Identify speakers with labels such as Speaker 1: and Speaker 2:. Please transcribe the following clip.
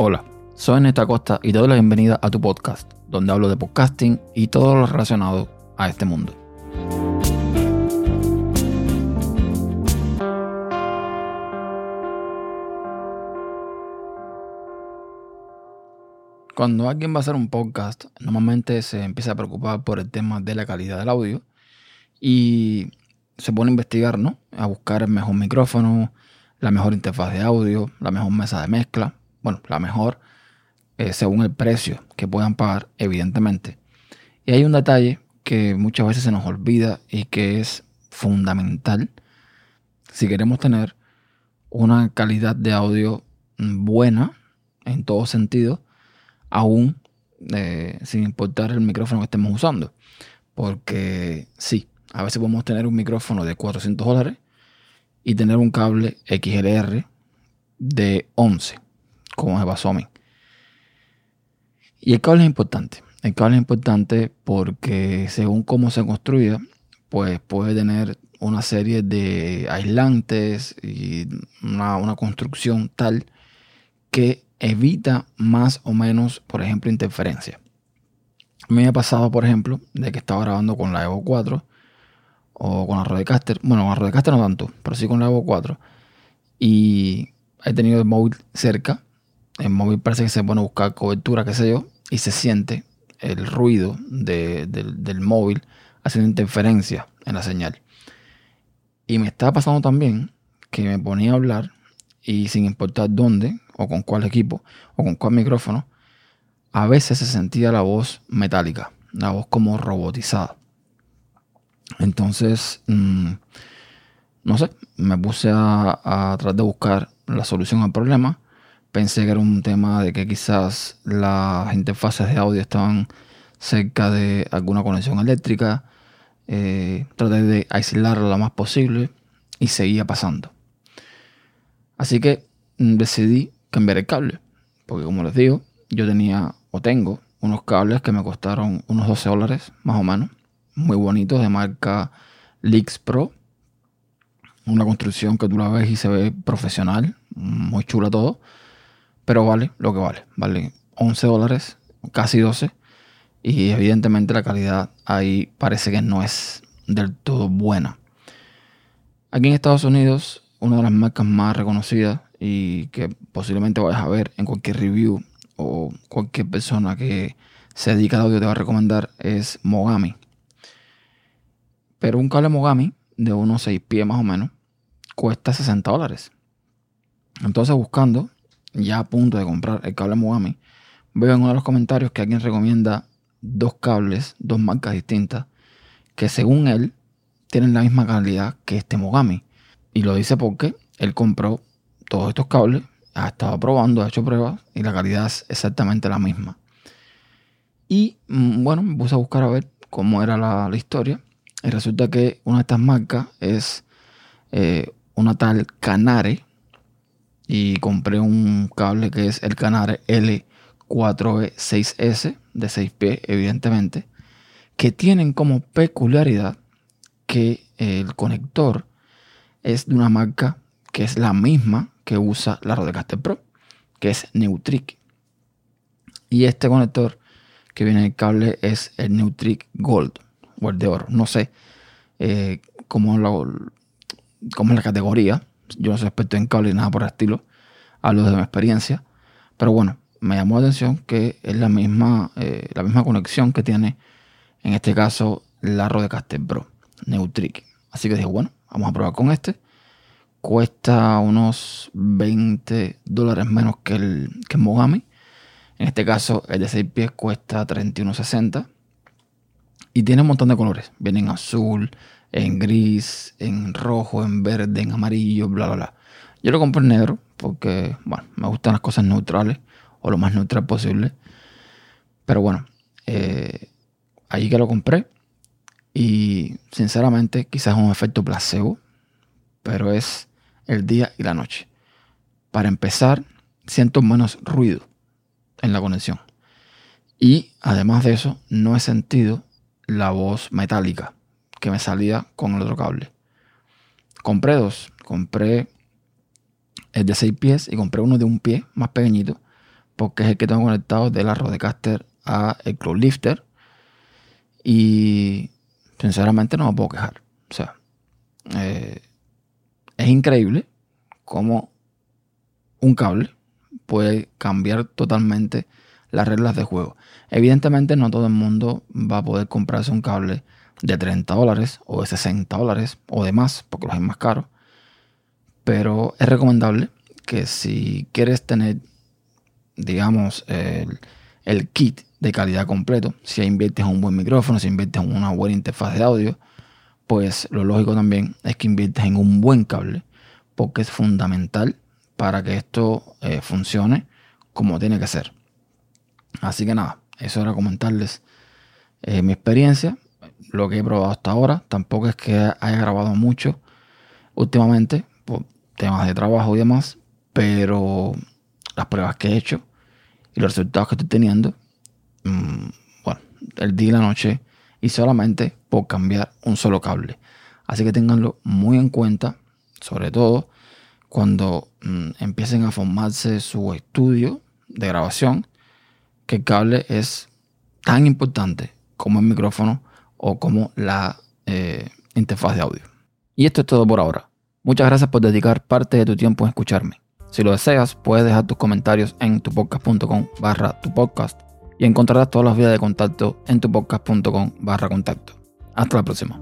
Speaker 1: Hola, soy Neta Costa y te doy la bienvenida a tu podcast, donde hablo de podcasting y todo lo relacionado a este mundo. Cuando alguien va a hacer un podcast, normalmente se empieza a preocupar por el tema de la calidad del audio y se pone a investigar, ¿no? A buscar el mejor micrófono, la mejor interfaz de audio, la mejor mesa de mezcla, bueno, la mejor eh, según el precio que puedan pagar, evidentemente. Y hay un detalle que muchas veces se nos olvida y que es fundamental si queremos tener una calidad de audio buena en todo sentido aún eh, sin importar el micrófono que estemos usando. Porque sí, a veces podemos tener un micrófono de 400 dólares y tener un cable XLR de 11, como es Basomi. Y el cable es importante. El cable es importante porque según cómo se construya, pues puede tener una serie de aislantes y una, una construcción tal que evita más o menos, por ejemplo, interferencia. A me ha pasado, por ejemplo, de que estaba grabando con la Evo 4 o con la Rodecaster. Bueno, con la Rodecaster no tanto, pero sí con la Evo 4. Y he tenido el móvil cerca. El móvil parece que se pone a buscar cobertura, qué sé yo, y se siente el ruido del móvil haciendo interferencia en la señal. Y me estaba pasando también que me ponía a hablar y sin importar dónde, o con cuál equipo, o con cuál micrófono, a veces se sentía la voz metálica, la voz como robotizada. Entonces, mm, no sé, me puse a, a tratar de buscar la solución al problema. Pensé que era un tema de que quizás las interfaces de audio estaban cerca de alguna conexión eléctrica. Eh, traté de aislarla lo más posible y seguía pasando. Así que mm, decidí cambiar el cable. Porque como les digo, yo tenía o tengo unos cables que me costaron unos 12 dólares, más o menos. Muy bonitos, de marca Lix Pro. Una construcción que tú la ves y se ve profesional. Muy chula todo. Pero vale lo que vale. Vale 11 dólares, casi 12. Y evidentemente la calidad ahí parece que no es del todo buena. Aquí en Estados Unidos una de las marcas más reconocidas y que posiblemente vayas a ver en cualquier review o cualquier persona que se dedica al audio te va a recomendar es Mogami. Pero un cable Mogami de unos 6 pies más o menos cuesta 60 dólares. Entonces buscando, ya a punto de comprar el cable Mogami, veo en uno de los comentarios que alguien recomienda dos cables, dos marcas distintas, que según él tienen la misma calidad que este Mogami. Y lo dice porque él compró todos estos cables, ha estado probando, ha hecho pruebas y la calidad es exactamente la misma. Y mm, bueno, me puse a buscar a ver cómo era la, historia. Y resulta que una de estas marcas es eh, una tal Canare. Y compré un cable que es el Canare L4E6S de 6P, evidentemente. Que tienen como peculiaridad que el conector es de una marca que es la misma que usa la Rodecaster Pro, que es Neutric. Y este conector que viene en el cable es el Neutric Gold o el de oro. No sé eh, cómo es la categoría. Yo no soy experto en cable ni nada por el estilo. Hablo de mi experiencia. Pero bueno, me llamó la atención que es la misma, eh, la misma conexión que tiene en este caso la Rodecaster Pro, Neutric. Así que dije, bueno, Vamos a probar con este. Cuesta unos 20 dólares menos que el, que Mogami. En este caso, el de 6 pies cuesta 31.60. Y tiene un montón de colores. Viene en azul, en gris, en rojo, en verde, en amarillo, bla, bla, bla. Yo lo compré en negro porque, bueno, me gustan las cosas neutrales o lo más neutral posible. Pero bueno, eh, ahí que lo compré. Y sinceramente, quizás es un efecto placebo, pero es el día y la noche. Para empezar, siento menos ruido en la conexión. Y además de eso, no he sentido la voz metálica que me salía con el otro cable. Compré dos. Compré el de 6 pies y compré uno de un pie más pequeñito porque es el que tengo conectado de la Rodecaster a el Cloud Lifter. Y sinceramente no me puedo quejar. O sea, eh, es increíble cómo un cable puede cambiar totalmente las reglas de juego. Evidentemente no todo el mundo va a poder comprarse un cable de 30 dólares o de 60 dólares o de más, porque los hay más caros. Pero es recomendable que si quieres tener, digamos, el, kit de calidad completo, si inviertes en un buen micrófono, si inviertes en una buena interfaz de audio, pues lo lógico también es que inviertes en un buen cable, porque es fundamental para que esto eh, funcione como tiene que ser. Así que nada, eso era comentarles eh, mi experiencia, lo que he probado hasta ahora. Tampoco es que haya grabado mucho últimamente por temas de trabajo y demás, pero las pruebas que he hecho y los resultados que estoy teniendo, mm, bueno, el día y la noche y solamente por cambiar un solo cable. Así que tenganlo muy en cuenta, sobre todo cuando mm, empiecen a formarse su estudio de grabación, que el cable es tan importante como el micrófono o como la eh, interfaz de audio. Y esto es todo por ahora. Muchas gracias por dedicar parte de tu tiempo en escucharme. Si lo deseas, puedes dejar tus comentarios en tupodcast.com barra tu podcast y encontrarás todas las vías de contacto en tupodcast.com barra contacto. Hasta la próxima.